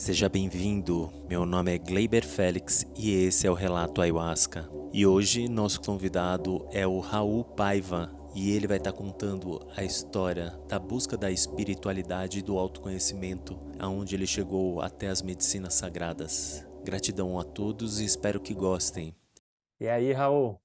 Seja bem-vindo. Meu nome é Gleiber Félix e esse é o Relato Ayahuasca. E hoje nosso convidado é o Raul Paiva e ele vai estar contando a história da busca da espiritualidade e do autoconhecimento, aonde ele chegou até as medicinas sagradas. Gratidão a todos e espero que gostem. E aí, Raul?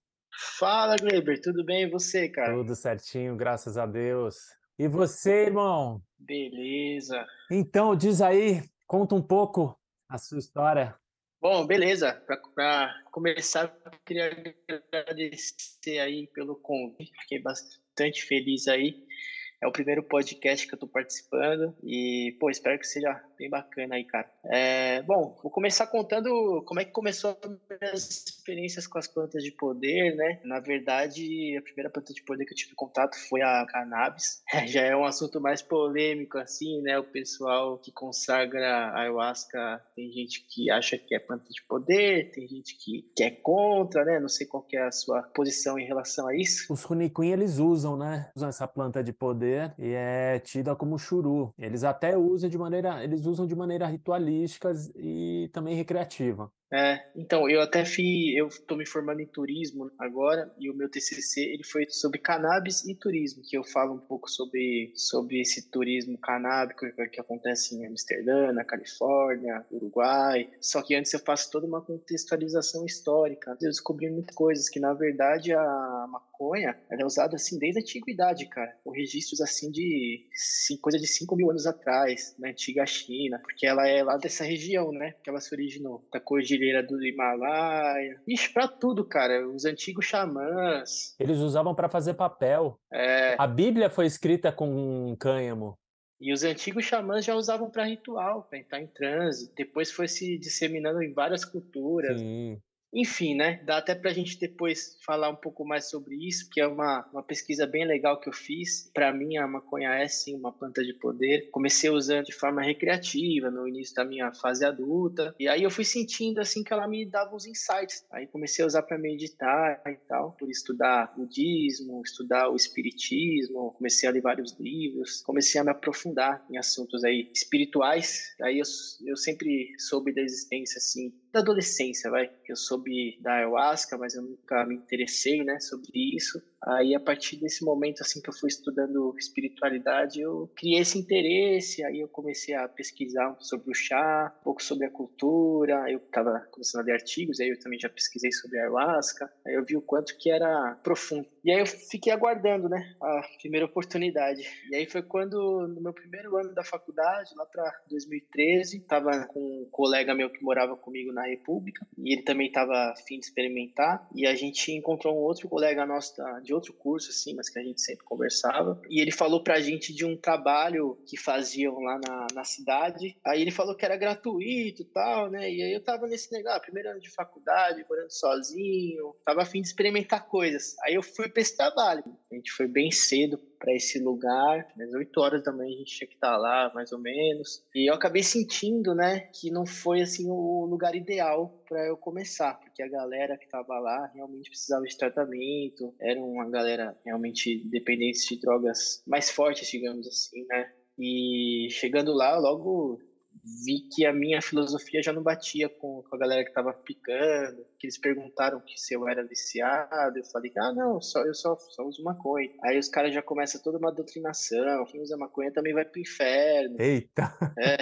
Fala, Gleiber, tudo bem e você, cara? Tudo certinho, graças a Deus. E você, irmão? Beleza. Então, diz aí, conta um pouco a sua história. Bom, beleza. Para começar, eu queria agradecer aí pelo convite. Fiquei bastante feliz aí é o primeiro podcast que eu estou participando e, pô, espero que seja bem bacana aí, cara. É, bom, vou começar contando como é que começou as minhas experiências com as plantas de poder, né? Na verdade, a primeira planta de poder que eu tive contato foi a cannabis. Já é um assunto mais polêmico, assim, né? O pessoal que consagra a ayahuasca, tem gente que acha que é planta de poder, tem gente que, que é contra, né? Não sei qual é a sua posição em relação a isso. Os Runiquim, eles usam, né? Usam essa planta de poder e é tida como churu. Eles até usam de maneira, eles usam de maneira ritualística e também recreativa. É, então, eu até fiz, eu estou me formando em turismo agora, e o meu TCC, ele foi sobre cannabis e turismo, que eu falo um pouco sobre, sobre esse turismo canábico que acontece em Amsterdã, na Califórnia, Uruguai, só que antes eu faço toda uma contextualização histórica, eu descobri muitas coisas, que na verdade a maconha, é usada assim desde a antiguidade, cara, com registros assim de coisa de 5 mil anos atrás, na antiga China, porque ela é lá dessa região, né, que ela se originou, da cordilheira cordilheira do Himalaia. Ixi, pra tudo, cara. Os antigos xamãs. Eles usavam para fazer papel. É. A Bíblia foi escrita com cânhamo. E os antigos xamãs já usavam para ritual, para entrar em transe. Depois foi se disseminando em várias culturas. Sim. Enfim, né? Dá até para a gente depois falar um pouco mais sobre isso, que é uma, uma pesquisa bem legal que eu fiz. Para mim, a maconha é sim uma planta de poder. Comecei usando de forma recreativa no início da minha fase adulta, e aí eu fui sentindo assim que ela me dava uns insights. Aí comecei a usar para meditar e tal, por estudar budismo, estudar o espiritismo, comecei a ler vários livros, comecei a me aprofundar em assuntos aí espirituais. Aí eu, eu sempre soube da existência assim da adolescência, vai. Eu soube da ayahuasca, mas eu nunca me interessei, né, sobre isso. Aí, a partir desse momento, assim, que eu fui estudando espiritualidade, eu criei esse interesse, aí eu comecei a pesquisar sobre o chá, um pouco sobre a cultura, eu estava começando a ler artigos, aí eu também já pesquisei sobre a ayahuasca, aí eu vi o quanto que era profundo. E aí eu fiquei aguardando, né, a primeira oportunidade. E aí foi quando, no meu primeiro ano da faculdade, lá para 2013, estava com um colega meu que morava comigo na República, e ele também estava afim de experimentar, e a gente encontrou um outro colega nosso de outro curso, assim, mas que a gente sempre conversava. E ele falou pra gente de um trabalho que faziam lá na, na cidade. Aí ele falou que era gratuito e tal, né? E aí eu tava nesse negócio, ah, primeiro ano de faculdade, morando sozinho, tava afim de experimentar coisas. Aí eu fui pra esse trabalho. A gente foi bem cedo para esse lugar, às 8 horas da manhã a gente tinha que estar tá lá, mais ou menos. E eu acabei sentindo, né, que não foi assim o lugar ideal para eu começar, porque a galera que estava lá realmente precisava de tratamento, era uma galera realmente dependente de drogas mais fortes, digamos assim, né? E chegando lá, logo vi que a minha filosofia já não batia com, com a galera que estava aplicando, que eles perguntaram que se eu era viciado, eu falei, ah, não, só, eu só, só uso maconha. Aí os caras já começam toda uma doutrinação, quem usa maconha também vai pro inferno. Eita! É.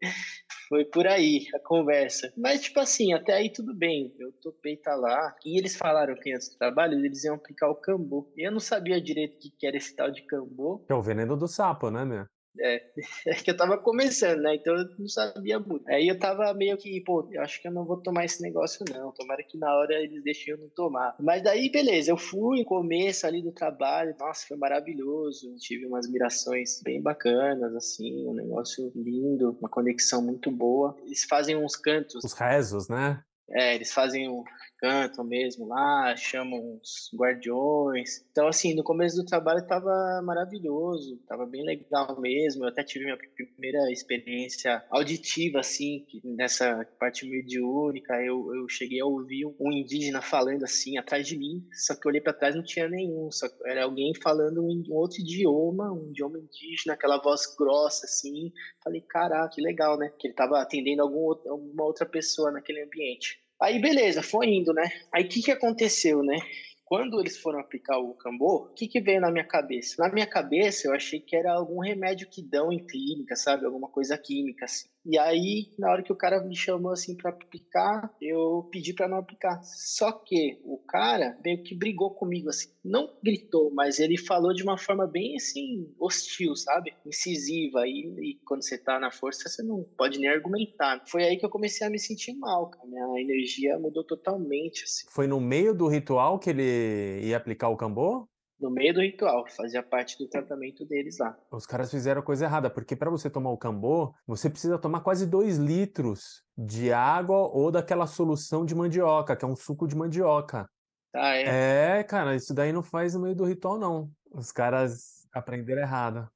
Foi por aí a conversa. Mas, tipo assim, até aí tudo bem. Eu topei tá lá. E eles falaram que antes do trabalho eles iam aplicar o cambô. E eu não sabia direito o que era esse tal de cambô. É o veneno do sapo, né, meu? É, é que eu tava começando, né? Então eu não sabia muito. Aí eu tava meio que, pô, eu acho que eu não vou tomar esse negócio, não. Tomara que na hora eles deixem eu não tomar. Mas daí, beleza, eu fui, começo ali do trabalho, nossa, foi maravilhoso. Tive umas mirações bem bacanas, assim, um negócio lindo, uma conexão muito boa. Eles fazem uns cantos. Os rezos, né? É, eles fazem um cantam mesmo lá, chamam os guardiões. Então, assim, no começo do trabalho estava maravilhoso, estava bem legal mesmo. Eu até tive minha primeira experiência auditiva, assim, nessa parte mediúnica. Eu, eu cheguei a ouvir um indígena falando assim, atrás de mim, só que eu olhei para trás não tinha nenhum, só era alguém falando um outro idioma, um idioma indígena, aquela voz grossa, assim. Falei, caraca, que legal, né? Que ele estava atendendo algum alguma outra pessoa naquele ambiente. Aí beleza, foi indo, né? Aí o que, que aconteceu, né? Quando eles foram aplicar o cambô, o que, que veio na minha cabeça? Na minha cabeça, eu achei que era algum remédio que dão em clínica, sabe? Alguma coisa química, assim. E aí, na hora que o cara me chamou assim para aplicar, eu pedi para não aplicar. Só que o cara meio que brigou comigo assim. Não gritou, mas ele falou de uma forma bem assim hostil, sabe? Incisiva. E, e quando você tá na força, você não pode nem argumentar. Foi aí que eu comecei a me sentir mal, cara. Minha energia mudou totalmente assim. Foi no meio do ritual que ele ia aplicar o cambô? No meio do ritual, fazia parte do tratamento deles lá. Os caras fizeram a coisa errada, porque para você tomar o cambô, você precisa tomar quase 2 litros de água ou daquela solução de mandioca, que é um suco de mandioca. Ah, é? É, cara, isso daí não faz no meio do ritual, não. Os caras aprenderam errado.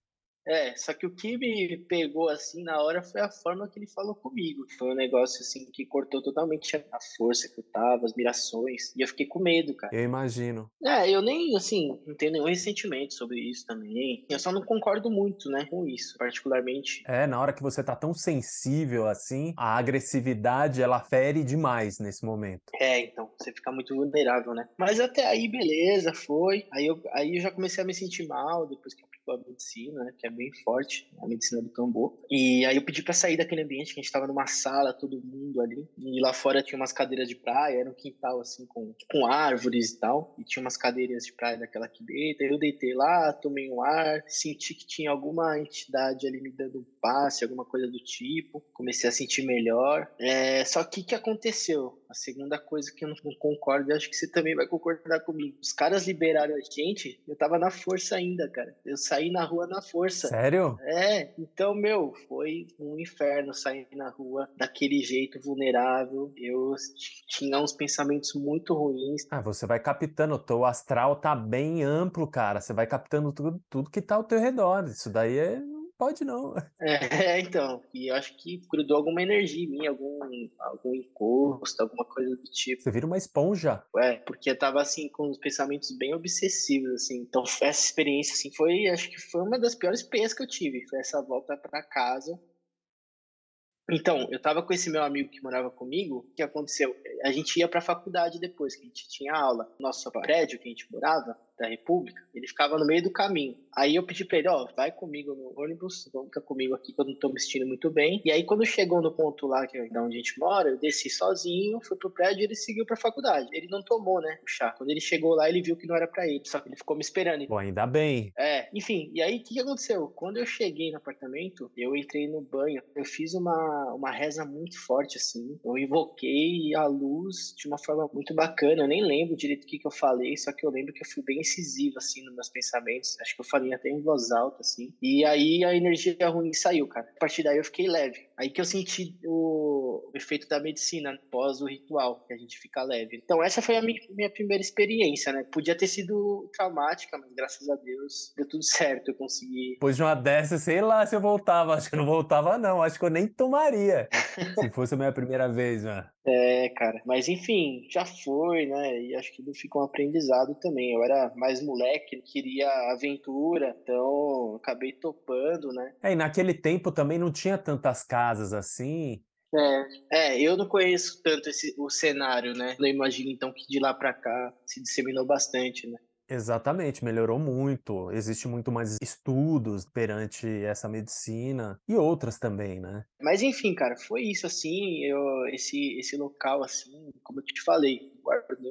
É, só que o que me pegou assim na hora foi a forma que ele falou comigo. Foi um negócio assim que cortou totalmente a força que eu tava, as mirações. E eu fiquei com medo, cara. Eu imagino. É, eu nem, assim, não tenho nenhum ressentimento sobre isso também. Eu só não concordo muito, né, com isso, particularmente. É, na hora que você tá tão sensível assim, a agressividade ela fere demais nesse momento. É, então, você fica muito vulnerável, né? Mas até aí, beleza, foi. Aí eu, aí eu já comecei a me sentir mal depois que eu a medicina, né, que é bem forte, a medicina do tambor. E aí eu pedi para sair daquele ambiente que a gente estava numa sala, todo mundo ali, e lá fora tinha umas cadeiras de praia, era um quintal assim com, com árvores e tal, e tinha umas cadeiras de praia daquela aqui dentro. Eu deitei lá, tomei um ar, senti que tinha alguma entidade ali me dando um passe, alguma coisa do tipo. Comecei a sentir melhor. É, só que o que aconteceu? A segunda coisa que eu não concordo, e acho que você também vai concordar comigo. Os caras liberaram a gente, eu tava na força ainda, cara. Eu saí na rua na força. Sério? É, então, meu, foi um inferno sair na rua daquele jeito vulnerável. Eu tinha uns pensamentos muito ruins. Ah, você vai captando, o teu astral tá bem amplo, cara. Você vai captando tudo, tudo que tá ao teu redor. Isso daí é pode não. É, então, e eu acho que grudou alguma energia em mim, algum, algum encosto, alguma coisa do tipo. Você vira uma esponja. É, porque eu tava, assim, com os pensamentos bem obsessivos, assim. Então, essa experiência, assim, foi, acho que foi uma das piores experiências que eu tive. Foi essa volta para casa. Então, eu tava com esse meu amigo que morava comigo, o que aconteceu? A gente ia pra faculdade depois, que a gente tinha aula. Nosso prédio que a gente morava, da República, ele ficava no meio do caminho. Aí eu pedi pra ele, ó, vai comigo no ônibus, ficar comigo aqui que eu não tô me sentindo muito bem. E aí quando chegou no ponto lá, que é da onde a gente mora, eu desci sozinho, fui pro prédio e ele seguiu pra faculdade. Ele não tomou, né, o chá. Quando ele chegou lá, ele viu que não era para ele, só que ele ficou me esperando. Bom, ainda bem. É, enfim, e aí o que aconteceu? Quando eu cheguei no apartamento, eu entrei no banho, eu fiz uma, uma reza muito forte, assim. Eu invoquei a luz de uma forma muito bacana. Eu nem lembro direito o que, que eu falei, só que eu lembro que eu fui bem incisivo, assim, nos meus pensamentos. Acho que eu falei até em voz alta, assim. E aí a energia ruim saiu, cara. A partir daí eu fiquei leve. Aí que eu senti o, efeito da medicina pós o ritual, que a gente fica leve. Então essa foi a minha, primeira experiência, né? Podia ter sido traumática, mas graças a Deus deu tudo certo. Eu consegui. Depois de uma dessa, sei lá se eu voltava. Acho que eu não voltava, não. Acho que eu nem tomaria. se fosse a minha primeira vez, mano. É, cara. Mas enfim, já foi, né? E acho que fica um aprendizado também. Eu era mais moleque, queria aventura, então acabei topando, né? É, e naquele tempo também não tinha tantas casas assim. É, é, eu não conheço tanto esse, o cenário, né? Não imagino então que de lá para cá se disseminou bastante, né? Exatamente, melhorou muito. Existe muito mais estudos perante essa medicina e outras também, né? Mas enfim, cara, foi isso assim, eu, esse esse local assim, como eu te falei,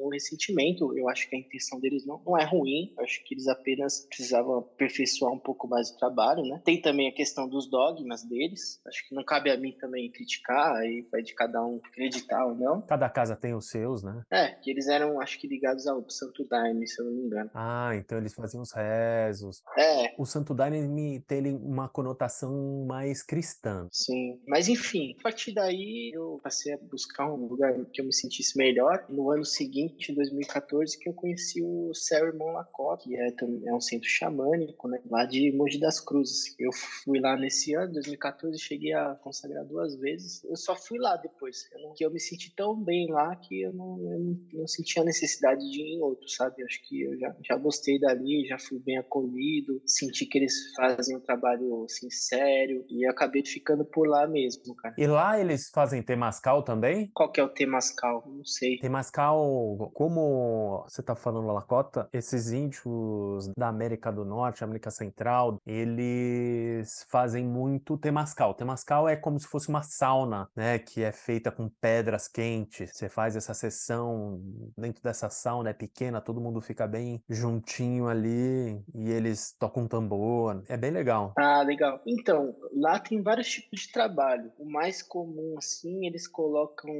nenhum ressentimento. Eu acho que a intenção deles não, não é ruim. Eu acho que eles apenas precisavam aperfeiçoar um pouco mais o trabalho, né? Tem também a questão dos dogmas deles. Acho que não cabe a mim também criticar, aí vai de cada um acreditar ou não. Cada casa tem os seus, né? É, que eles eram, acho que, ligados ao Santo Daime, se eu não me engano. Ah, então eles faziam os rezos. É. O Santo Daime tem uma conotação mais cristã. Sim. Mas enfim, a partir daí eu passei a buscar um lugar que eu me sentisse melhor. No ano seguinte, em 2014, que eu conheci o Ceremon Lacote, que é, é um centro xamânico, né? Lá de Mogi das Cruzes. Eu fui lá nesse ano, 2014, cheguei a consagrar duas vezes. Eu só fui lá depois. Eu não, que eu me senti tão bem lá que eu não, eu não, não senti a necessidade de ir em outro, sabe? Eu acho que eu já, já gostei dali, já fui bem acolhido, senti que eles fazem um trabalho assim, sério e acabei ficando por lá mesmo, cara. E lá eles fazem temascal também? Qual que é o temascal? Não sei. Temascal, como você tá falando Lacota, esses índios da América do Norte, América Central, eles fazem muito temascal. Temascal é como se fosse uma sauna, né, que é feita com pedras quentes. Você faz essa sessão dentro dessa sauna, é pequena, todo mundo fica bem juntinho ali e eles tocam tambor. É bem legal. Ah, legal. Então, lá tem vários tipos de trabalho. O mais comum, assim, eles colocam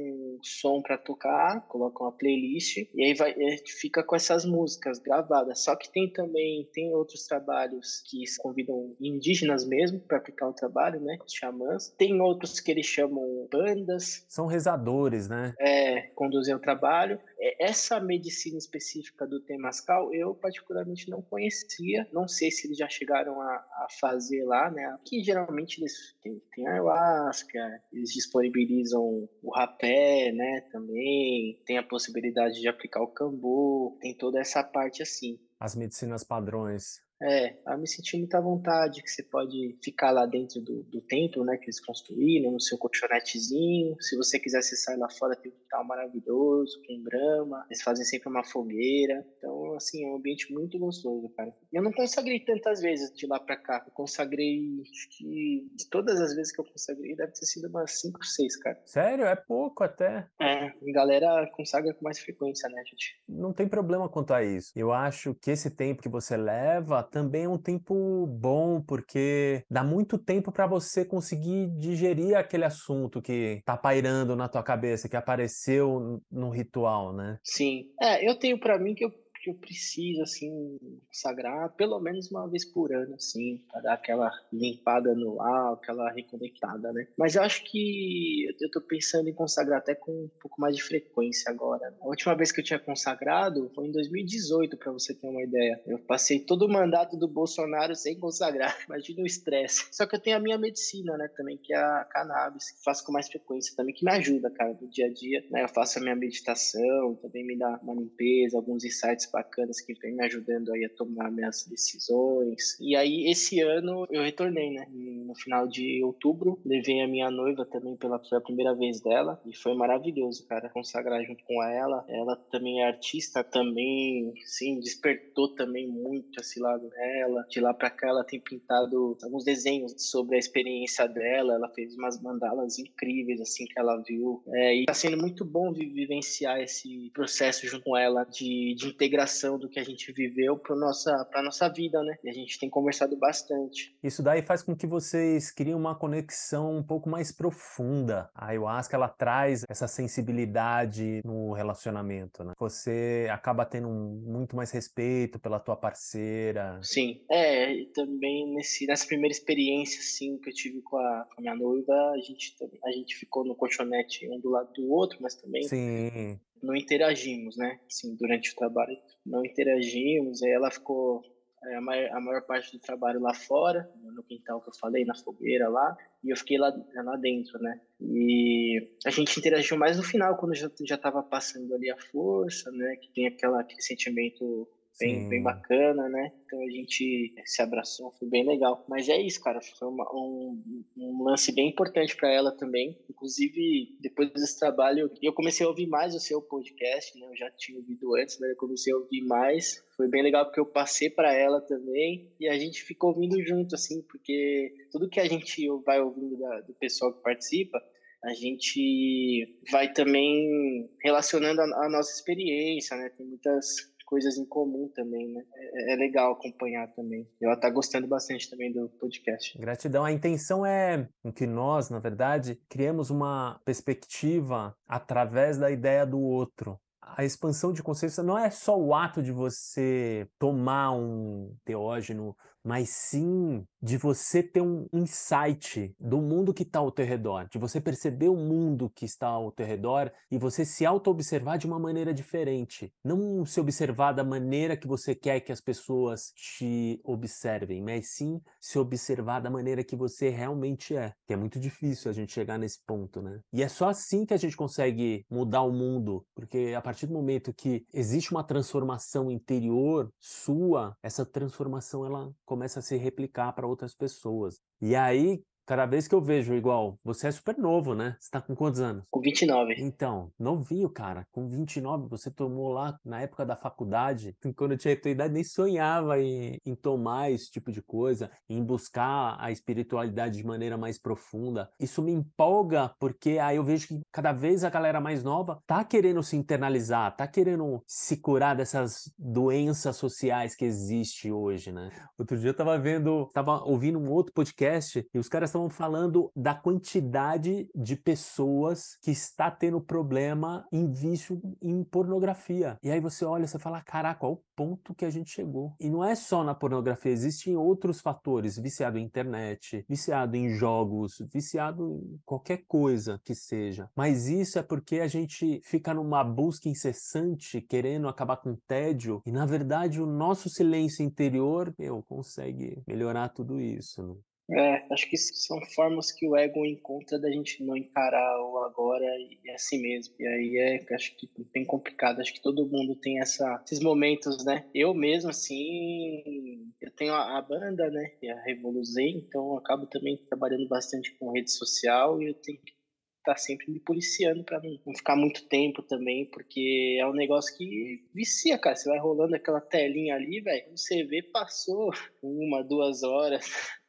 som para tocar, colocam a playlist e aí vai, fica com essas músicas gravadas. Só que tem também tem outros trabalhos que convidam indígenas mesmo para aplicar o trabalho, né? Xamãs. Tem outros que eles chamam bandas. São rezadores, né? É, conduzem o trabalho. Essa medicina específica do Temascal, eu particularmente não conhecia. Não sei se eles já chegaram a, a fazer lá, né? Que geralmente eles têm, têm ayahuasca, eles disponibilizam o rapé, né? Também tem a possibilidade de aplicar o cambu, tem toda essa parte assim. As medicinas padrões. É, eu me senti muita vontade que você pode ficar lá dentro do, do templo, né, que eles construíram, no seu colchonetezinho. Se você quiser, você sai lá fora, tem um quintal maravilhoso, com grama. Eles fazem sempre uma fogueira. Então, assim, é um ambiente muito gostoso, cara. Eu não consagrei tantas vezes de lá pra cá. Eu consagrei, acho que de todas as vezes que eu consagrei, deve ter sido umas 5, 6, cara. Sério? É pouco até. É, a galera consagra com mais frequência, né, gente? Não tem problema quanto a isso. Eu acho que esse tempo que você leva também é um tempo bom, porque dá muito tempo para você conseguir digerir aquele assunto que tá pairando na tua cabeça, que apareceu no ritual, né? Sim. É, eu tenho para mim que eu que eu preciso, assim, consagrar pelo menos uma vez por ano, assim, para dar aquela limpada no ar, aquela reconectada, né? Mas eu acho que eu tô pensando em consagrar até com um pouco mais de frequência agora. A última vez que eu tinha consagrado foi em 2018, para você ter uma ideia. Eu passei todo o mandato do Bolsonaro sem consagrar. Imagina o estresse. Só que eu tenho a minha medicina, né, também, que é a cannabis, que faço com mais frequência também, que me ajuda, cara, no dia a dia, né? Eu faço a minha meditação, também me dá uma limpeza, alguns insights bacanas que vem me ajudando aí a tomar minhas decisões. E aí, esse ano, eu retornei, né? No final de outubro, levei a minha noiva também pela, pela primeira vez dela e foi maravilhoso, cara, consagrar junto com ela. Ela também é artista, também, sim, despertou também muito esse lado dela. De lá pra cá, ela tem pintado alguns desenhos sobre a experiência dela. Ela fez umas mandalas incríveis, assim, que ela viu. É, e tá sendo muito bom vivenciar esse processo junto com ela de, de integração do que a gente viveu para nossa para nossa vida, né? E a gente tem conversado bastante. Isso daí faz com que vocês criem uma conexão um pouco mais profunda. A ayahuasca ela traz essa sensibilidade no relacionamento, né? Você acaba tendo um, muito mais respeito pela tua parceira. Sim, é, e também nesse nessa primeira experiência assim que eu tive com a, com a minha noiva, a gente a gente ficou no colchonete um do lado do outro, mas também Sim não interagimos, né? Assim, durante o trabalho não interagimos. Aí ela ficou é, a, maior, a, maior, parte do trabalho lá fora, no quintal que eu falei, na fogueira lá, e eu fiquei lá, lá dentro, né? E a gente interagiu mais no final, quando já já estava passando ali a força, né? Que tem aquela aquele sentimento bem, bem bacana, né? Então a gente se abraçou, foi bem legal. Mas é isso, cara, foi uma, um, um, lance bem importante para ela também. Inclusive, depois desse trabalho, eu comecei a ouvir mais o seu podcast, né? Eu já tinha ouvido antes, mas eu comecei a ouvir mais. Foi bem legal porque eu passei para ela também e a gente ficou ouvindo junto, assim, porque tudo que a gente vai ouvindo da, do pessoal que participa, a gente vai também relacionando a, a nossa experiência, né? Tem muitas coisas em comum também, né? É, é legal acompanhar também. Eu tá gostando bastante também do podcast. Gratidão. A intenção é que nós, na verdade, criemos uma perspectiva através da ideia do outro a expansão de consciência não é só o ato de você tomar um teógeno, mas sim de você ter um insight do mundo que está ao teu redor, de você perceber o mundo que está ao teu redor e você se auto-observar de uma maneira diferente. Não se observar da maneira que você quer que as pessoas te observem, mas sim se observar da maneira que você realmente é. Que é muito difícil a gente chegar nesse ponto, né? E é só assim que a gente consegue mudar o mundo, porque a partir do momento que existe uma transformação interior sua, essa transformação ela começa a se replicar para outras pessoas. E aí, Cada vez que eu vejo igual, você é super novo, né? Você tá com quantos anos? Com 29. Então, novinho, cara. Com 29, você tomou lá na época da faculdade. Quando eu tinha a tua idade, nem sonhava em, em tomar esse tipo de coisa, em buscar a espiritualidade de maneira mais profunda. Isso me empolga, porque aí eu vejo que cada vez a galera mais nova tá querendo se internalizar, tá querendo se curar dessas doenças sociais que existe hoje, né? Outro dia eu tava vendo, tava ouvindo um outro podcast e os caras estavam falando da quantidade de pessoas que está tendo problema em vício em pornografia. E aí você olha, você fala, caraca, olha o ponto que a gente chegou. E não é só na pornografia, existem outros fatores, viciado em internet, viciado em jogos, viciado em qualquer coisa que seja. Mas isso é porque a gente fica numa busca incessante, querendo acabar com o tédio, e na verdade o nosso silêncio interior, meu, consegue melhorar tudo isso. Né? É, acho que são formas que o ego encontra da gente não encarar o agora e é assim mesmo. E aí é, acho que bem complicado. Acho que todo mundo tem essa, esses momentos, né? Eu mesmo, assim, eu tenho a, a banda, né? E a Revoluzei, então acabo também trabalhando bastante com rede social e eu tenho que estar tá sempre me policiando para não, não ficar muito tempo também, porque é um negócio que vicia, cara. Você vai rolando aquela telinha ali, velho, você vê, passou uma, duas horas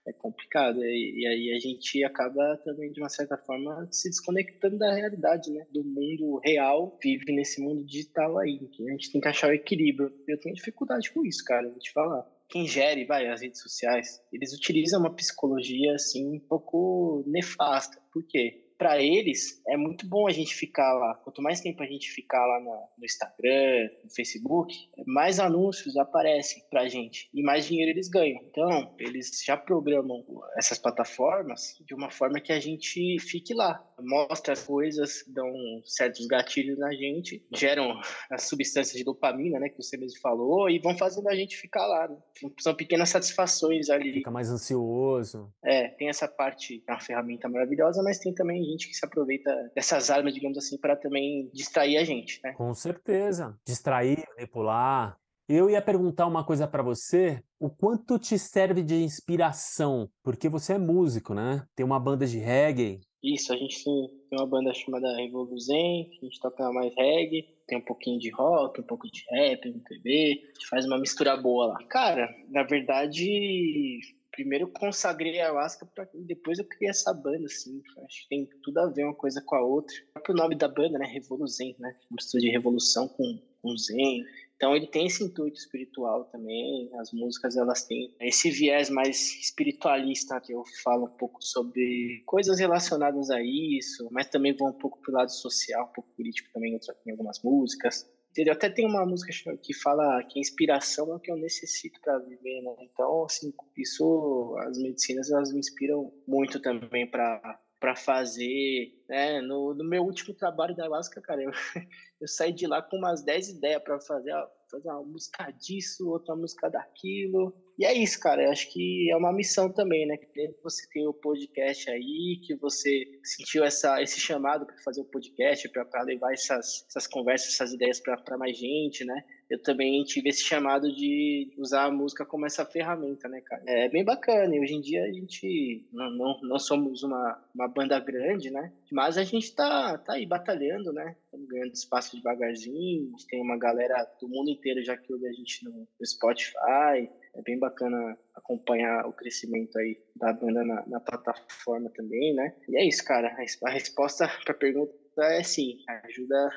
é complicado. E, e, aí a gente acaba também, de uma certa forma, se desconectando da realidade, né? Do mundo real, vive nesse mundo digital aí. Que a gente tem que achar o equilíbrio. Eu tenho dificuldade com isso, cara, vou te falar. Quem gere, vai, as redes sociais, eles utilizam uma psicologia, assim, um pouco nefasta. Por quê? Para eles é muito bom a gente ficar lá. Quanto mais tempo a gente ficar lá no, no Instagram, no Facebook, mais anúncios aparecem para a gente e mais dinheiro eles ganham. Então, eles já programam essas plataformas de uma forma que a gente fique lá. Mostra as coisas, dão certos gatilhos na gente, geram as substâncias de dopamina, né, que você mesmo falou, e vão fazendo a gente ficar lá. Né? São pequenas satisfações ali. Fica mais ansioso. É, tem essa parte, é uma ferramenta maravilhosa, mas tem também gente que se aproveita dessas armas, digamos assim, para também distrair a gente, né? Com certeza. Distrair, manipular. Eu ia perguntar uma coisa para você, o quanto te serve de inspiração? Porque você é músico, né? Tem uma banda de reggae. Isso, a gente tem uma banda chamada Revolução, a gente toca mais reggae, tem um pouquinho de rock, um pouco de rap, MPB, a gente faz uma mistura boa lá. Cara, na verdade, primeiro eu consagrei a ayahuasca para depois eu criei essa banda, assim. Acho que tem tudo a ver uma coisa com a outra. O próprio nome da banda, né? Revoluzen, né? Mistura de revolução com, com zen. Então ele tem esse intuito espiritual também. As músicas elas têm esse viés mais espiritualista que eu falo um pouco sobre coisas relacionadas a isso, mas também vou um pouco pro lado social, um pouco político também em algumas músicas. Entendeu? Até tem uma música que fala que inspiração é o que eu necessito para viver, né? Então, assim, isso, as medicinas, elas me inspiram muito também para para fazer, né? No, no, meu último trabalho da Alaska, cara, eu, eu saí de lá com umas 10 ideias para fazer, fazer uma música disso, outra música daquilo. E é isso, cara. Eu acho que é uma missão também, né? Que você tem o podcast aí, que você sentiu essa, esse chamado para fazer o podcast, para levar essas, essas conversas, essas ideias para mais gente, né? eu também tive esse chamado de usar a música como essa ferramenta, né, cara? É bem bacana. E hoje em dia a gente não, não, não somos uma, uma banda grande, né? Mas a gente tá, tá aí batalhando, né? Estamos ganhando espaço devagarzinho. Tem uma galera do mundo inteiro já que ouve a gente no, no Spotify. É bem bacana acompanhar o crescimento aí da banda na, na plataforma também, né? E é isso, cara. A, resposta para a pergunta é sim. Ajuda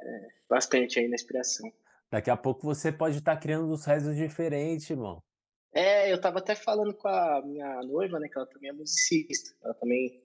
é, bastante aí na inspiração. Daqui a pouco você pode estar tá criando uns rezos diferentes, irmão. É, eu tava até falando com a minha noiva, né, que ela também é musicista. Ela também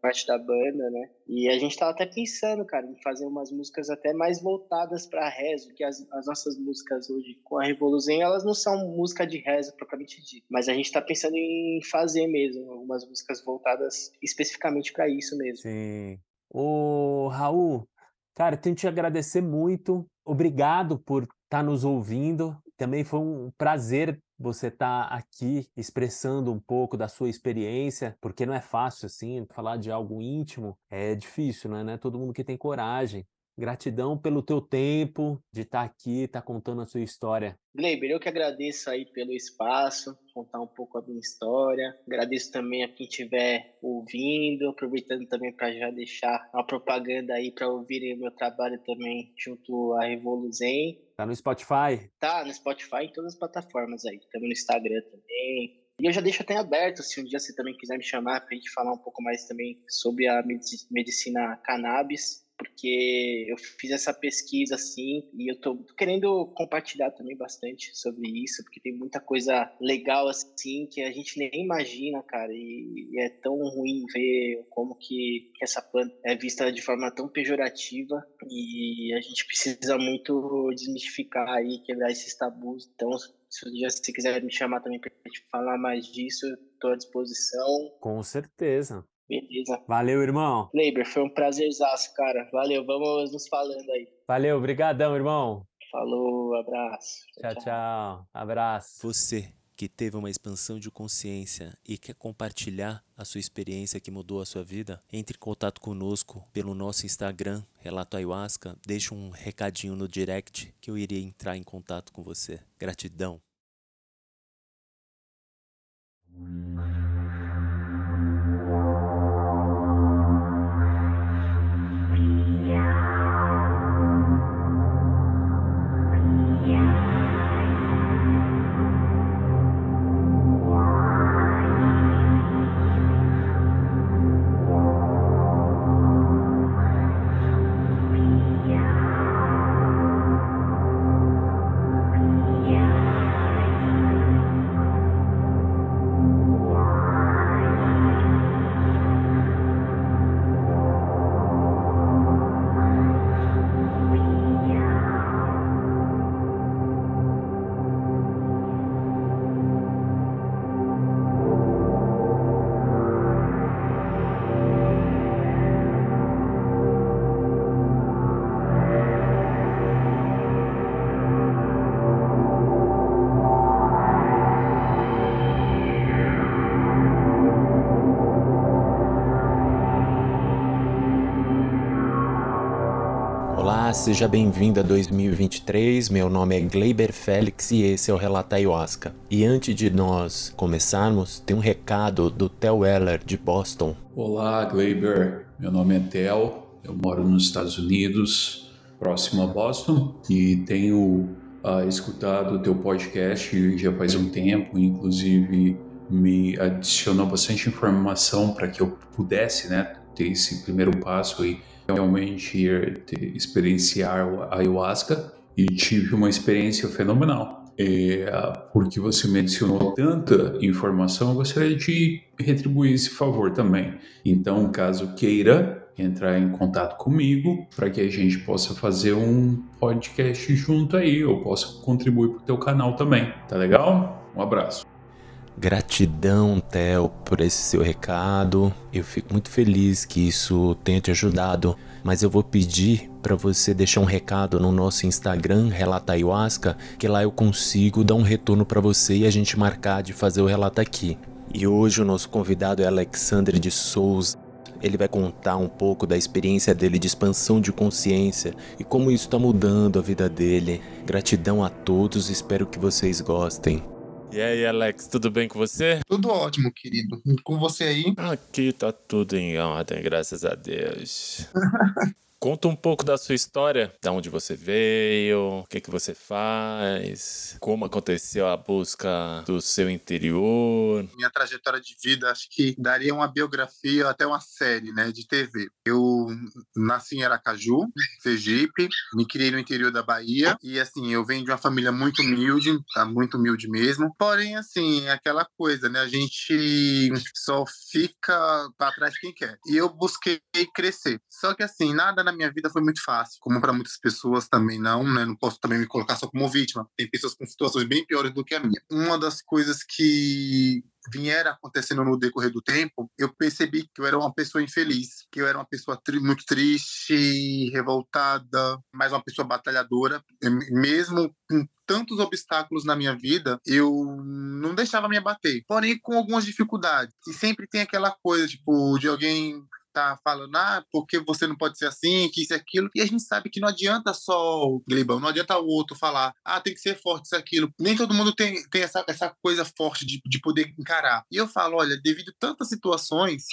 parte da banda, né? E a gente tava até pensando, cara, em fazer umas músicas até mais voltadas para rezo, que as, as, nossas músicas hoje com a Revolução, elas não são música de rezo propriamente dito, mas a gente tá pensando em fazer mesmo algumas músicas voltadas especificamente para isso mesmo. Sim. Ô, Raul, cara, tenho que te agradecer muito obrigado por estar tá nos ouvindo. Também foi um prazer você estar tá aqui expressando um pouco da sua experiência, porque não é fácil assim, falar de algo íntimo é difícil, né? Não é todo mundo que tem coragem. Gratidão pelo teu tempo de estar tá aqui, estar tá contando a sua história. Gleiber, eu que agradeço aí pelo espaço, contar um pouco a minha história. Agradeço também a quem estiver ouvindo, aproveitando também para já deixar uma propaganda aí para ouvirem o meu trabalho também junto à Revoluzen. Tá no Spotify? Tá, no Spotify e todas as plataformas aí. Também no Instagram também. E eu já deixo até aberto, se um dia você também quiser me chamar para a gente falar um pouco mais também sobre a medicina cannabis porque eu fiz essa pesquisa assim e eu tô querendo compartilhar também bastante sobre isso, porque tem muita coisa legal assim que a gente nem imagina, cara, e, e é tão ruim ver como que, que, essa planta é vista de forma tão pejorativa e a gente precisa muito desmistificar aí, quebrar esses tabus. Então, se um dia você quiser me chamar também para gente falar mais disso, estou à disposição. Com certeza. Beleza. Valeu, irmão. Leiber, foi um prazerzaço, cara. Valeu, vamos nos falando aí. Valeu, obrigadão, irmão. Falou, abraço. Tchau, tchau. tchau. Abraço. Você que teve uma expansão de consciência e quer compartilhar a sua experiência que mudou a sua vida, entre em contato conosco pelo nosso Instagram, Relato Ayahuasca, deixe um recadinho no direct que eu irei entrar em contato com você. Gratidão. Seja bem-vindo a 2023. Meu nome é Gleiber Félix e esse é o Relata Ayahuasca. E antes de nós começarmos, tem um recado do Theo Weller de Boston. Olá, Gleiber. Meu nome é Theo. Eu moro nos Estados Unidos, próximo a Boston, e tenho uh, escutado o teu podcast já faz um tempo, inclusive me adicionou bastante informação para que eu pudesse, né, ter esse primeiro passo aí realmente ir experienciar a ayahuasca e tive uma experiência fenomenal. É, porque você mencionou tanta informação, eu gostaria de retribuir esse favor também. Então, caso queira entrar em contato comigo para que a gente possa fazer um podcast junto aí, eu possa contribuir para o teu canal também. Tá legal? Um abraço. Gratidão, Theo, por esse seu recado. Eu fico muito feliz que isso tenha te ajudado, mas eu vou pedir para você deixar um recado no nosso Instagram, Relata Ayahuasca, que lá eu consigo dar um retorno para você e a gente marcar de fazer o relato aqui. E hoje o nosso convidado é Alexandre de Souza. Ele vai contar um pouco da experiência dele de expansão de consciência e como isso está mudando a vida dele. Gratidão a todos, espero que vocês gostem. E aí, Alex, tudo bem com você? Tudo ótimo, querido. Com você aí? Aqui tá tudo em ordem, graças a Deus. Conta um pouco da sua história, de onde você veio, o que, que você faz, como aconteceu a busca do seu interior. Minha trajetória de vida, acho que daria uma biografia, até uma série, né, de TV. Eu nasci em Aracaju, Sergipe, me criei no interior da Bahia e, assim, eu venho de uma família muito humilde, tá? muito humilde mesmo. Porém, assim, é aquela coisa, né, a gente só fica para trás quem quer. E eu busquei crescer. Só que, assim, nada na minha vida foi muito fácil, como para muitas pessoas também não, né? Não posso também me colocar só como vítima. Tem pessoas com situações bem piores do que a minha. Uma das coisas que vieram acontecendo no decorrer do tempo, eu percebi que eu era uma pessoa infeliz, que eu era uma pessoa tri muito triste, revoltada, mas uma pessoa batalhadora, mesmo com tantos obstáculos na minha vida, eu não deixava me abater, porém com algumas dificuldades. E sempre tem aquela coisa, tipo, de alguém tá falando, ah, porque você não pode ser assim, que isso e aquilo. E a gente sabe que não adianta só o Glebão, não adianta o outro falar, ah, tem que ser forte isso aquilo. Nem todo mundo tem, tem essa, essa coisa forte de, de poder encarar. E eu falo, olha, devido a tantas situações,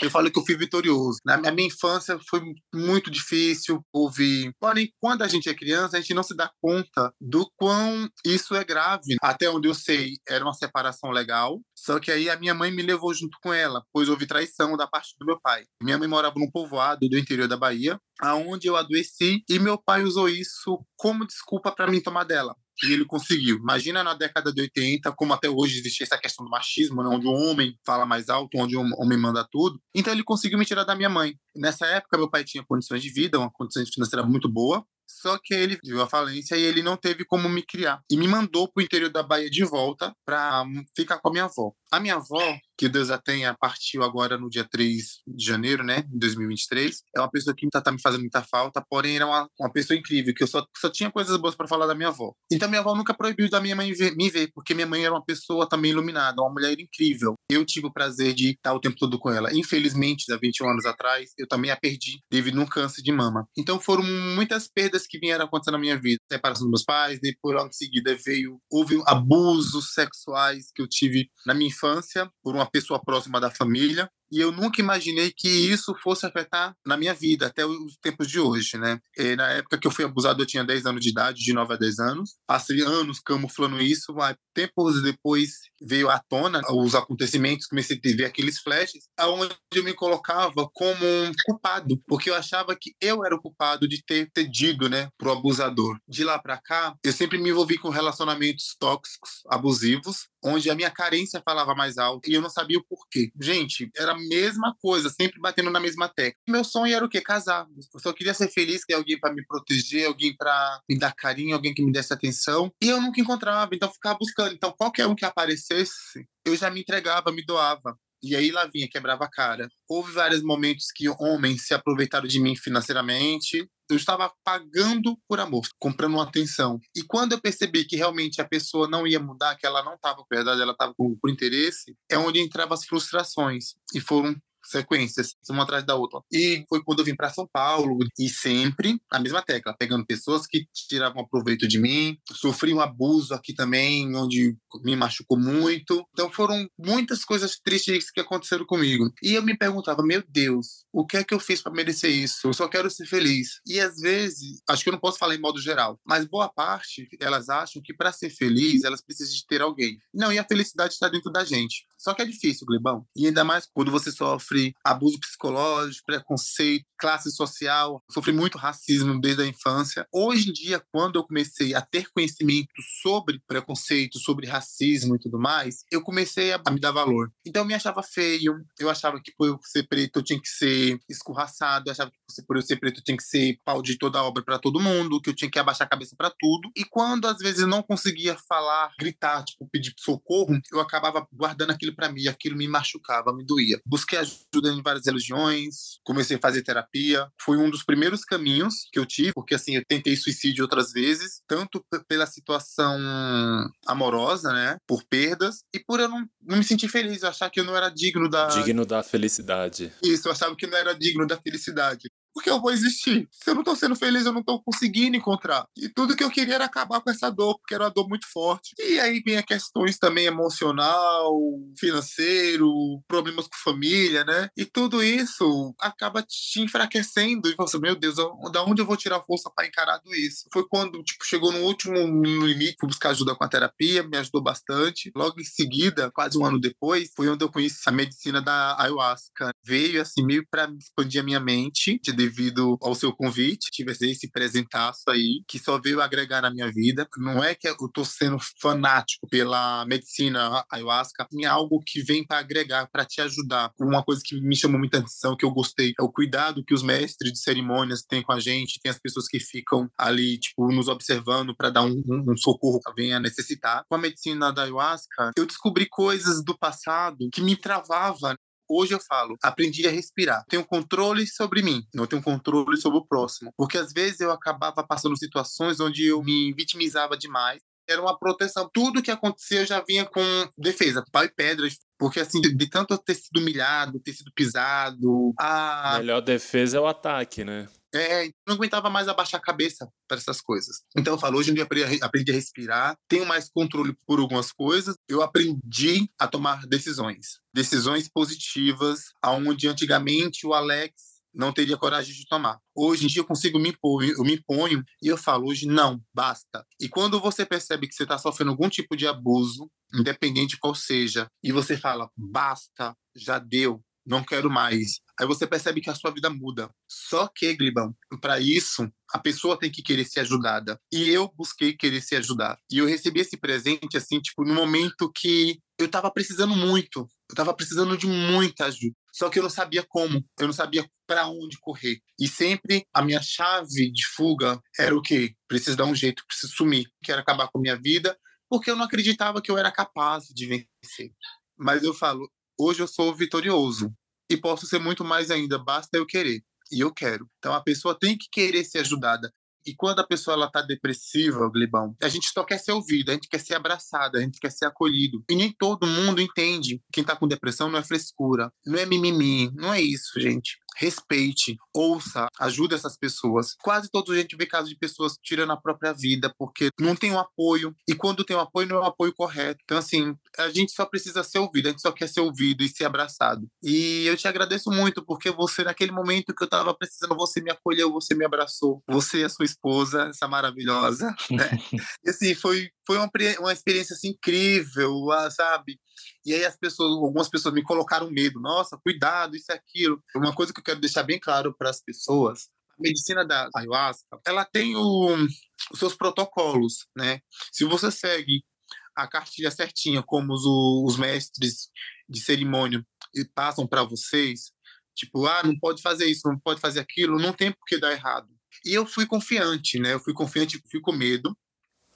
eu falo que eu fui vitorioso. Na minha infância foi muito difícil ouvir. Porém, quando a gente é criança, a gente não se dá conta do quão isso é grave. Até onde eu sei, era uma separação legal. Só que aí a minha mãe me levou junto com ela, pois houve traição da parte do meu pai. Minha mãe morava num povoado do interior da Bahia, aonde eu adoeci, e meu pai usou isso como desculpa para mim tomar dela e ele conseguiu. Imagina na década de 80, como até hoje existe essa questão do machismo, né, onde o homem fala mais alto, onde o homem manda tudo. Então ele conseguiu me tirar da minha mãe. Nessa época, meu pai tinha condições de vida, uma condição financeira muito boa, só que ele viu a falência e ele não teve como me criar. E me mandou para o interior da Bahia de volta para ficar com a minha avó. A minha avó, que Deus a tenha, partiu agora no dia 3 de janeiro, né, de 2023. É uma pessoa que tá, tá me fazendo muita falta, porém era uma, uma pessoa incrível, que eu só, só tinha coisas boas para falar da minha avó. Então minha avó nunca proibiu da minha mãe ver, me ver, porque minha mãe era uma pessoa também iluminada, uma mulher incrível. Eu tive o prazer de estar o tempo todo com ela. Infelizmente, há 21 anos atrás, eu também a perdi devido a um câncer de mama. Então foram muitas perdas que vieram acontecendo na minha vida. Separação dos meus pais, depois logo em seguida veio, houve abusos sexuais que eu tive na minha infância por uma pessoa próxima da família e eu nunca imaginei que isso fosse afetar na minha vida até os tempos de hoje, né? E na época que eu fui abusado, eu tinha 10 anos de idade, de 9 a 10 anos. Passei anos camuflando isso, mas tempos depois veio à tona os acontecimentos, comecei a ver aqueles flashes, aonde eu me colocava como um culpado, porque eu achava que eu era o culpado de ter cedido, né, pro abusador. De lá para cá, eu sempre me envolvi com relacionamentos tóxicos, abusivos, onde a minha carência falava mais alto e eu não sabia o porquê. Gente, era mesma coisa, sempre batendo na mesma tecla. Meu sonho era o quê? Casar. Eu só queria ser feliz, ter alguém para me proteger, alguém para me dar carinho, alguém que me desse atenção. E eu nunca encontrava, então ficava buscando. Então qualquer um que aparecesse, eu já me entregava, me doava. E aí lá vinha, quebrava a cara. Houve vários momentos que homens se aproveitaram de mim financeiramente. Eu estava pagando por amor, comprando uma atenção. E quando eu percebi que realmente a pessoa não ia mudar, que ela não estava com verdade, ela estava por interesse, é onde entravam as frustrações. E foram sequências, uma atrás da outra. E foi quando eu vim para São Paulo e sempre a mesma tecla, pegando pessoas que tiravam proveito de mim. Sofri um abuso aqui também, onde me machucou muito. Então foram muitas coisas tristes que aconteceram comigo. E eu me perguntava, meu Deus, o que é que eu fiz para merecer isso? Eu só quero ser feliz. E às vezes, acho que eu não posso falar em modo geral, mas boa parte elas acham que para ser feliz elas precisam de ter alguém. Não, e a felicidade está dentro da gente. Só que é difícil, Glebão. E ainda mais quando você sofre abuso psicológico, preconceito, classe social, sofri muito racismo desde a infância. Hoje em dia, quando eu comecei a ter conhecimento sobre preconceito, sobre racismo e tudo mais, eu comecei a me dar valor. Então eu me achava feio, eu achava que por eu ser preto eu tinha que ser escorraçado, eu achava que por eu ser preto eu tinha que ser pau de toda a obra para todo mundo, que eu tinha que abaixar a cabeça para tudo. E quando às vezes não conseguia falar, gritar, tipo, pedir socorro, eu acabava guardando aquilo para mim, aquilo me machucava, me doía. Busquei ajuda ajuda em várias religiões, comecei a fazer terapia. Foi um dos primeiros caminhos que eu tive, porque assim, eu tentei suicídio outras vezes, tanto pela situação amorosa, né, por perdas, e por eu não, não me sentir feliz, eu achar que eu não era digno da... Digno da felicidade. Isso, eu achava que não era digno da felicidade porque eu vou existir. Se eu não tô sendo feliz, eu não tô conseguindo encontrar. E tudo que eu queria era acabar com essa dor, porque era uma dor muito forte. E aí vem a questões também emocional, financeiro, problemas com família, né? E tudo isso acaba te enfraquecendo. E você, meu Deus, da onde eu vou tirar força para encarar tudo isso? Foi quando, tipo, chegou no último limite, fui buscar ajuda com a terapia, me ajudou bastante. Logo em seguida, quase um ano depois, foi onde eu conheci a medicina da ayahuasca. Veio, assim, meio para expandir a minha mente, de devido ao seu convite, tivesse esse presentaço aí, que só veio agregar na minha vida. Não é que eu tô sendo fanático pela medicina ayahuasca, é algo que vem para agregar, para te ajudar. Uma coisa que me chamou muita atenção, que eu gostei, é o cuidado que os mestres de cerimônias têm com a gente, tem as pessoas que ficam ali, tipo, nos observando para dar um, um, um socorro que venha necessitar. Com a medicina da ayahuasca, eu descobri coisas do passado que me travava Hoje eu falo, aprendi a respirar. Tenho controle sobre mim, não tenho controle sobre o próximo. Porque às vezes eu acabava passando situações onde eu me vitimizava demais era uma proteção. Tudo que acontecia eu já vinha com defesa, pau e pedras. Porque, assim, de, tanto ter sido humilhado, ter sido pisado. A melhor defesa é o ataque, né? É, não aguentava mais abaixar a cabeça para essas coisas. Então eu falo, hoje em dia aprendi, aprendi a respirar, tenho mais controle por algumas coisas, eu aprendi a tomar decisões. Decisões positivas, aonde antigamente o Alex não teria coragem de tomar. Hoje em dia eu consigo me impor, eu me imponho e eu falo, hoje não, basta. E quando você percebe que você está sofrendo algum tipo de abuso, independente qual seja, e você fala, basta, já deu, não quero mais. Aí você percebe que a sua vida muda. Só que, Glibão, para isso, a pessoa tem que querer ser ajudada. E eu busquei querer ser ajudado. E eu recebi esse presente, assim, tipo, no momento que eu tava precisando muito. Eu tava precisando de muita ajuda. Só que eu não sabia como, eu não sabia para onde correr. E sempre a minha chave de fuga era o quê? Preciso dar um jeito, preciso sumir, quero acabar com a minha vida, porque eu não acreditava que eu era capaz de vencer. Mas eu falo, hoje eu sou vitorioso e posso ser muito mais ainda, basta eu querer. E eu quero. Então a pessoa tem que querer ser ajudada. E quando a pessoa ela tá depressiva, Glibão, a gente só quer ser ouvido, a gente quer ser abraçado, a gente quer ser acolhido. E nem todo mundo entende. Quem tá com depressão não é frescura, não é mimimi, não é isso, gente respeite, ouça, ajude essas pessoas. Quase todo a gente vê casos de pessoas tirando a própria vida porque não tem o um apoio. E quando tem o um apoio, não é o um apoio correto. Então, assim, a gente só precisa ser ouvido, a gente só quer ser ouvido e ser abraçado. E eu te agradeço muito porque você, naquele momento que eu estava precisando, você me acolheu, você me abraçou. Você e a sua esposa, essa maravilhosa, né? e, assim, foi, foi uma, uma experiência assim, incrível, ah, sabe? E aí as pessoas, algumas pessoas me colocaram medo. Nossa, cuidado, isso e aquilo. Uma coisa que eu quero deixar bem claro para as pessoas, a medicina da ayahuasca, ela tem o, os seus protocolos, né? Se você segue a cartilha certinha, como os, os mestres de cerimônia passam para vocês, tipo, ah, não pode fazer isso, não pode fazer aquilo, não tem por que dar errado. E eu fui confiante, né? Eu fui confiante, fui com medo,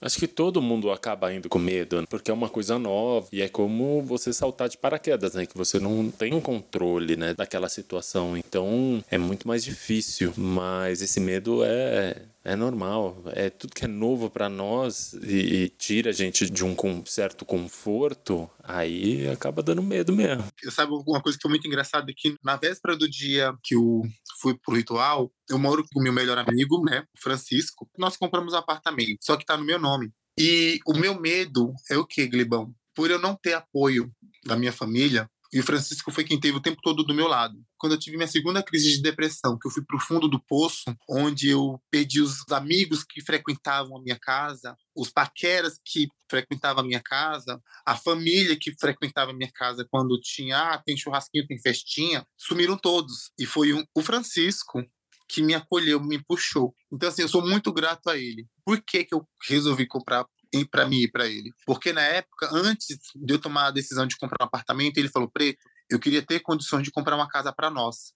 Acho que todo mundo acaba indo com medo, porque é uma coisa nova e é como você saltar de paraquedas, né? Que você não tem um controle, né, daquela situação. Então é muito mais difícil, mas esse medo é é normal. É tudo que é novo para nós e, e, tira a gente de um com, certo conforto, aí acaba dando medo mesmo. Eu sabe uma coisa que foi muito engraçada é que na véspera do dia que eu fui pro ritual, eu moro com o meu melhor amigo, né, Francisco. Nós compramos um apartamento, só que tá no meu nome. E o meu medo é o que, Glibão? Por eu não ter apoio da minha família, e o Francisco foi quem teve o tempo todo do meu lado. Quando eu tive minha segunda crise de depressão, que eu fui para o fundo do poço, onde eu perdi os amigos que frequentavam a minha casa, os paqueras que frequentavam a minha casa, a família que frequentava a minha casa quando tinha, ah, tem churrasquinho, tem festinha, sumiram todos. E foi um, o Francisco que me acolheu, me puxou. Então, assim, eu sou muito grato a ele. Por que, que eu resolvi comprar para mim e para ele. Porque na época, antes de eu tomar a decisão de comprar um apartamento, ele falou: Preto, eu queria ter condições de comprar uma casa para nós.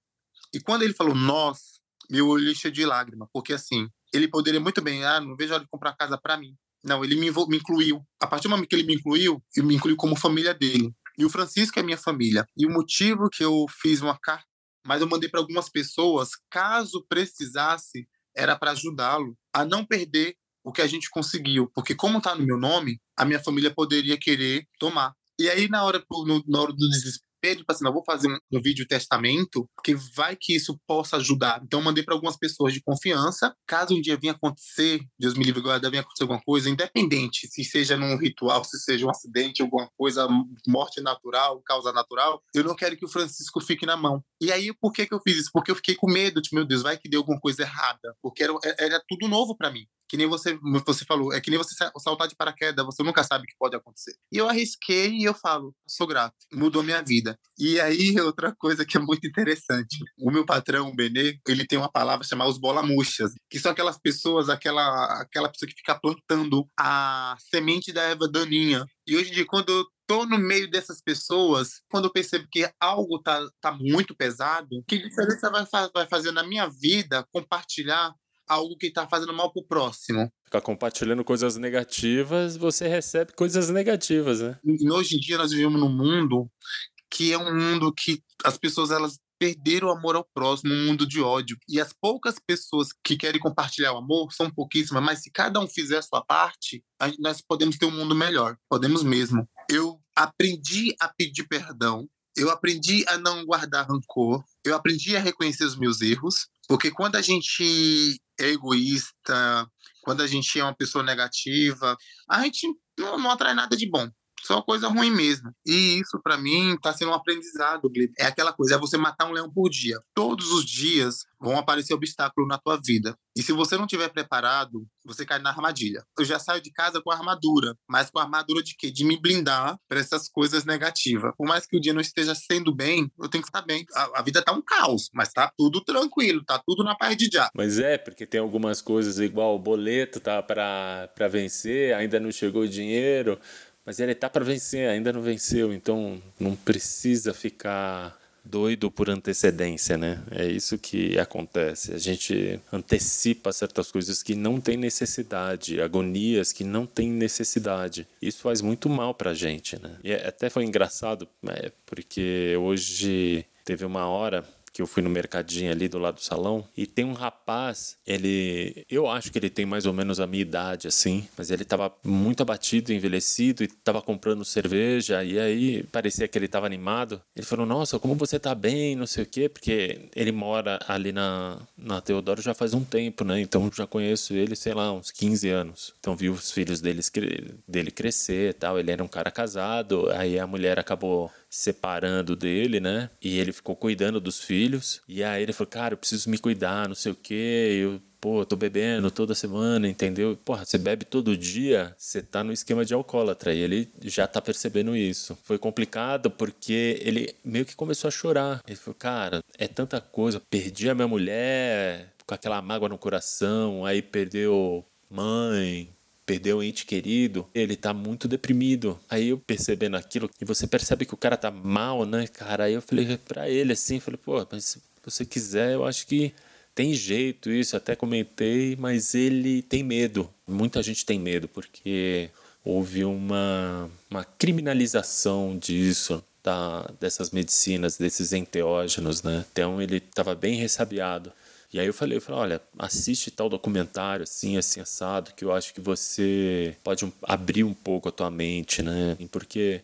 E quando ele falou nós, meu olho encheu de lágrima, porque assim, ele poderia muito bem, ah, não vejo a hora de comprar casa para mim. Não, ele me, me incluiu. A partir do momento que ele me incluiu, ele me incluiu como família dele. E o Francisco é minha família. E o motivo que eu fiz uma carta, mas eu mandei para algumas pessoas, caso precisasse, era para ajudá-lo a não perder o que a gente conseguiu. Porque, como está no meu nome, a minha família poderia querer tomar. E aí, na hora, no, na hora do desespero, tipo assim, eu vou fazer um, um vídeo testamento, porque vai que isso possa ajudar. Então, mandei para algumas pessoas de confiança. Caso um dia venha acontecer, Deus me livre, agora venha acontecer alguma coisa, independente se seja num ritual, se seja um acidente, alguma coisa, morte natural, causa natural, eu não quero que o Francisco fique na mão. E aí, por que, que eu fiz isso? Porque eu fiquei com medo, tipo, meu Deus, vai que deu alguma coisa errada. Porque era, era tudo novo para mim que nem você, você falou, é que nem você saltar de paraquedas, você nunca sabe o que pode acontecer. E eu arrisquei e eu falo, sou grato, mudou minha vida. E aí, outra coisa que é muito interessante, o meu patrão, o Benê, ele tem uma palavra chamada os bolamuchas, que são aquelas pessoas, aquela, aquela pessoa que fica plantando a semente da erva daninha. E hoje em dia, quando eu tô no meio dessas pessoas, quando eu percebo que algo tá, tá muito pesado, que diferença vai, vai fazer na minha vida compartilhar algo que está fazendo mal pro próximo. Ficar compartilhando coisas negativas, você recebe coisas negativas, né? E hoje em dia nós vivemos num mundo que é um mundo que as pessoas elas perderam o amor ao próximo, um mundo de ódio. E as poucas pessoas que querem compartilhar o amor são pouquíssimas, mas se cada um fizer a sua parte, nós podemos ter um mundo melhor. Podemos mesmo. Eu aprendi a pedir perdão, eu aprendi a não guardar rancor, eu aprendi a reconhecer os meus erros, porque quando a gente egoísta, quando a gente é uma pessoa negativa, a gente não, não atrai nada de bom só coisa ruim mesmo. E isso, para mim, está sendo um aprendizado, É aquela coisa, é você matar um leão por dia. Todos os dias vão aparecer obstáculos na tua vida. E se você não estiver preparado, você cai na armadilha. Eu já saio de casa com armadura, mas com armadura de quê? De me blindar para essas coisas negativas. Por mais que o dia não esteja sendo bem, eu tenho que estar bem. A, a vida tá um caos, mas tá tudo tranquilo, tá tudo na paz de já. Mas é, porque tem algumas coisas igual o boleto tá para vencer, ainda não chegou o dinheiro mas ele tá para vencer, ainda não venceu, então não precisa ficar doido por antecedência, né? É isso que acontece. A gente antecipa certas coisas que não tem necessidade, agonias que não tem necessidade. Isso faz muito mal pra gente, né? E é, até foi engraçado, né? porque hoje teve uma hora que eu fui no mercadinho ali do lado do salão e tem um rapaz, ele, eu acho que ele tem mais ou menos a minha idade assim, mas ele tava muito abatido, envelhecido e tava comprando cerveja e aí parecia que ele tava animado. Ele falou: "Nossa, como você tá bem, não sei o quê", porque ele mora ali na na Teodoro já faz um tempo, né? Então já conheço ele, sei lá, uns 15 anos. Então vi os filhos deles dele crescer, tal, ele era um cara casado, aí a mulher acabou separando dele, né? E ele ficou cuidando dos filhos. E aí ele falou, cara, eu preciso me cuidar, não sei o quê. Eu, pô, tô bebendo toda semana, entendeu? Porra, você bebe todo dia, você tá no esquema de alcoólatra. E ele já tá percebendo isso. Foi complicado porque ele meio que começou a chorar. Ele falou, cara, é tanta coisa. Perdi a minha mulher com aquela mágoa no coração, aí perdeu mãe, perdeu um ente querido, ele tá muito deprimido. Aí eu percebendo aquilo, e você percebe que o cara tá mal, né, cara? Aí eu falei pra ele assim, falei, pô, mas se você quiser, eu acho que tem jeito isso, até comentei, mas ele tem medo. Muita gente tem medo, porque houve uma, uma criminalização disso. Da, dessas medicinas, desses enteógenos, né? Então ele estava bem ressabiado. E aí eu falei, eu falei, olha, assiste tal documentário assim, assim assado, que eu acho que você pode abrir um pouco a tua mente, né? Porque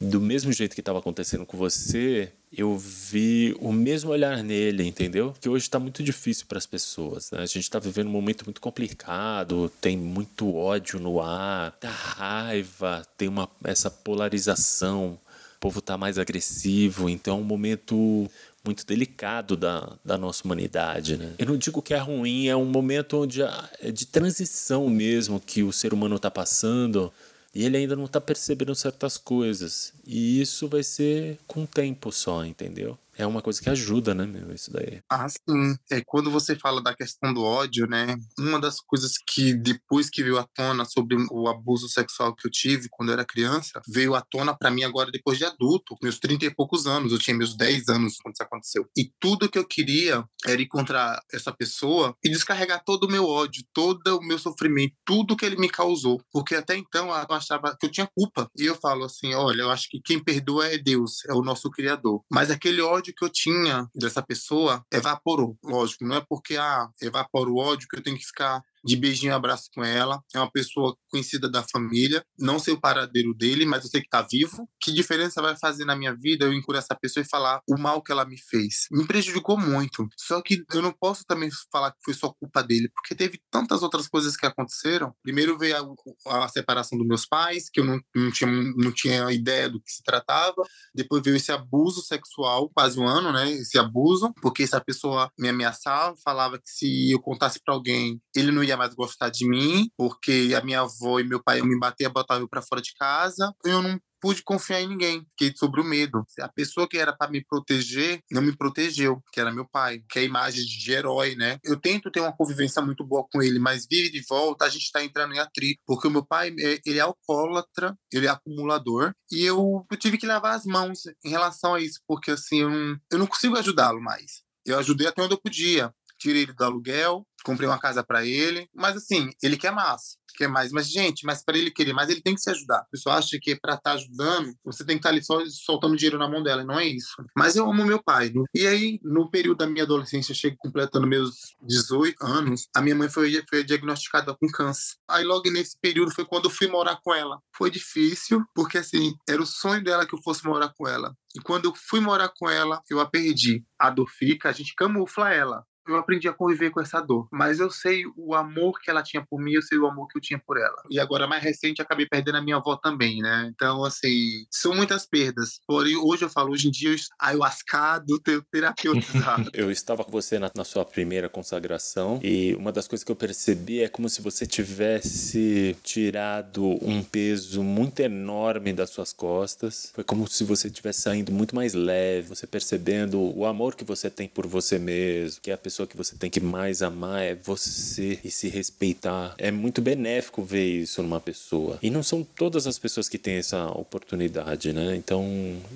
do mesmo jeito que estava acontecendo com você, eu vi o mesmo olhar nele, entendeu? Que hoje está muito difícil para as pessoas. Né? A gente está vivendo um momento muito complicado, tem muito ódio no ar, tá raiva, tem uma, essa polarização. O povo está mais agressivo, então é um momento muito delicado da, da nossa humanidade. Né? Eu não digo que é ruim, é um momento onde é de transição mesmo que o ser humano está passando e ele ainda não está percebendo certas coisas. E isso vai ser com o tempo só, entendeu? É uma coisa que ajuda, né, meu? Isso daí. Ah, sim. É, quando você fala da questão do ódio, né? Uma das coisas que depois que veio à tona sobre o abuso sexual que eu tive quando eu era criança, veio à tona para mim agora depois de adulto, meus 30 e poucos anos, eu tinha meus 10 anos quando isso aconteceu. E tudo que eu queria era encontrar essa pessoa e descarregar todo o meu ódio, todo o meu sofrimento, tudo que ele me causou. Porque até então eu achava que eu tinha culpa. E eu falo assim: olha, eu acho que quem perdoa é Deus, é o nosso Criador. Mas aquele ódio que eu tinha dessa pessoa evaporou. Lógico, não é porque ah, evapora o ódio que eu tenho que ficar de beijinho e abraço com ela. É uma pessoa conhecida da família. Não sei o paradeiro dele, mas eu sei que tá vivo. Que diferença vai fazer na minha vida eu encurar essa pessoa e falar o mal que ela me fez? Me prejudicou muito. Só que eu não posso também falar que foi só culpa dele, porque teve tantas outras coisas que aconteceram. Primeiro veio a, a separação dos meus pais, que eu não, não, tinha, não tinha ideia do que se tratava. Depois veio esse abuso sexual, quase um ano, né? Esse abuso, porque essa pessoa me ameaçava, falava que se eu contasse para alguém, ele não ia ia mais gostar de mim, porque a minha avó e meu pai iam me bater, botar eu para fora de casa. Eu não pude confiar em ninguém, fiquei sobre o medo. A pessoa que era para me proteger não me protegeu, que era meu pai, que é a imagem de herói, né? Eu tento ter uma convivência muito boa com ele, mas vive de volta, a gente está entrando em atrito, porque o meu pai, é, ele é alcoólatra, ele é acumulador, e eu, eu tive que lavar as mãos em relação a isso, porque assim, eu não, eu não consigo ajudá-lo mais. Eu ajudei até onde eu podia. Tirei ele do aluguel, comprei uma casa para ele, mas assim, ele quer mais, quer mais. Mas, gente, mas para ele querer mais, ele tem que se ajudar. A pessoa acha que para estar tá ajudando, você tem que estar tá ali só soltando dinheiro na mão dela, e não é isso. Mas eu amo meu pai. E aí, no período da minha adolescência, chego completando meus 18 anos, a minha mãe foi, foi diagnosticada com câncer. Aí, logo nesse período, foi quando eu fui morar com ela. Foi difícil, porque assim, era o sonho dela que eu fosse morar com ela. E quando eu fui morar com ela, eu a perdi. A dor fica, a gente camufla ela eu aprendi a conviver com essa dor. Mas eu sei o amor que ela tinha por mim, eu sei o amor que eu tinha por ela. E agora, mais recente, acabei perdendo a minha avó também, né? Então, assim, são muitas perdas. Porém, hoje eu falo, hoje em dia, eu ayahuascado, terapeutizado. eu estava com você na, na, sua primeira consagração e uma das coisas que eu percebi é como se você tivesse tirado um peso muito enorme das suas costas. Foi como se você estivesse saindo muito mais leve, você percebendo o amor que você tem por você mesmo, que a pessoa pessoa que você tem que mais amar é você e se respeitar. É muito benéfico ver isso numa pessoa. E não são todas as pessoas que têm essa oportunidade, né? Então,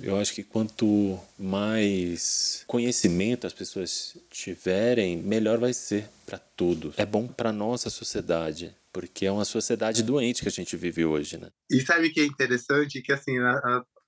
eu acho que quanto mais conhecimento as pessoas tiverem, melhor vai ser para tudo. É bom para nossa sociedade porque é uma sociedade doente que a gente vive hoje, né? E sabe o que é interessante? Que assim,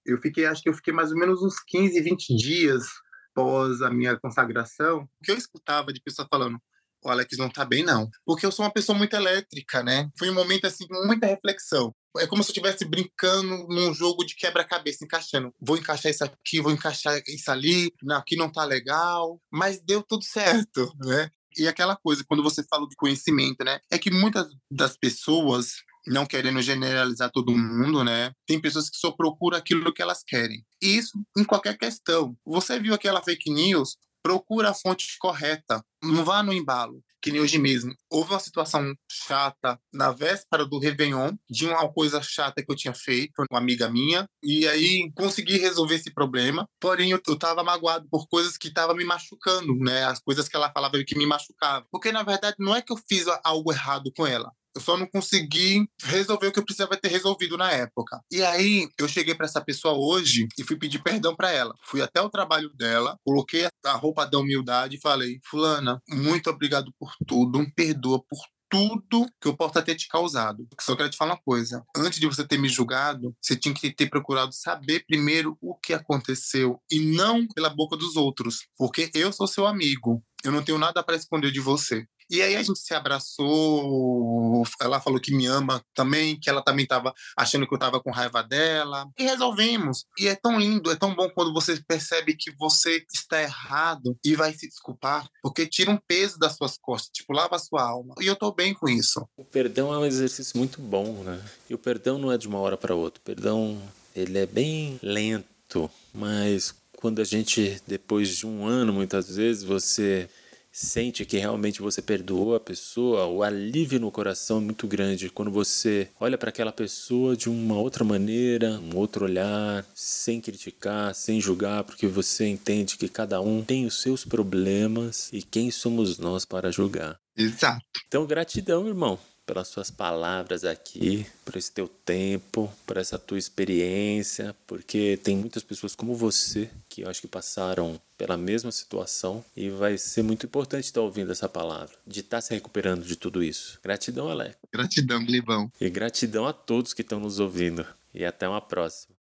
eu fiquei, acho que eu fiquei mais ou menos uns 15, 20 dias após a minha consagração, o que eu escutava de pessoas falando, o Alex não tá bem não, porque eu sou uma pessoa muito elétrica, né? Foi um momento assim, muita reflexão. É como se eu estivesse brincando num jogo de quebra-cabeça, encaixando. Vou encaixar isso aqui, vou encaixar isso ali, não, aqui não tá legal, mas deu tudo certo, né? E aquela coisa, quando você fala de conhecimento, né? É que muitas das pessoas não querendo generalizar todo mundo, né? Tem pessoas que só procuram aquilo que elas querem. E isso em qualquer questão. Você viu aquela fake news? Procura a fonte correta. Não vá no embalo. Que nem hoje mesmo. Houve uma situação chata na véspera do Réveillon, de uma coisa chata que eu tinha feito, uma amiga minha, e aí consegui resolver esse problema. Porém, eu, eu tava magoado por coisas que estavam me machucando, né? As coisas que ela falava que me machucavam. Porque, na verdade, não é que eu fiz algo errado com ela. Eu só não consegui resolver o que eu precisava ter resolvido na época. E aí eu cheguei para essa pessoa hoje e fui pedir perdão para ela. Fui até o trabalho dela, coloquei a roupa da humildade e falei: "Fulana, muito obrigado por tudo, perdoa por tudo que eu possa ter te causado. Só quero te falar uma coisa. Antes de você ter me julgado, você tinha que ter procurado saber primeiro o que aconteceu e não pela boca dos outros, porque eu sou seu amigo. Eu não tenho nada para esconder de você. E aí a gente se abraçou, ela falou que me ama também, que ela também estava achando que eu estava com raiva dela. E resolvemos. E é tão lindo, é tão bom quando você percebe que você está errado e vai se desculpar, porque tira um peso das suas costas, tipo, lava a sua alma. E eu tô bem com isso. O perdão é um exercício muito bom, né? E o perdão não é de uma hora para outra. O perdão, ele é bem lento, mas quando a gente, depois de um ano, muitas vezes, você sente que realmente você perdoou a pessoa, o alívio no coração é muito grande quando você olha para aquela pessoa de uma outra maneira, um outro olhar, sem criticar, sem julgar, porque você entende que cada um tem os seus problemas e quem somos nós para julgar. Exato. Então, gratidão, irmão pelas suas palavras aqui, por esse teu tempo, por essa tua experiência, porque tem muitas pessoas como você que eu acho que passaram pela mesma situação e vai ser muito importante estar ouvindo essa palavra, de estar se recuperando de tudo isso. Gratidão, Alex. Gratidão, Glibão. E gratidão a todos que estão nos ouvindo. E até uma próxima.